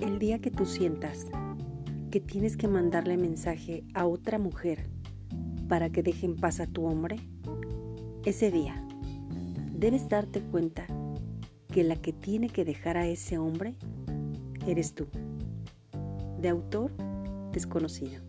El día que tú sientas que tienes que mandarle mensaje a otra mujer para que deje en paz a tu hombre, ese día debes darte cuenta que la que tiene que dejar a ese hombre eres tú. De autor desconocido.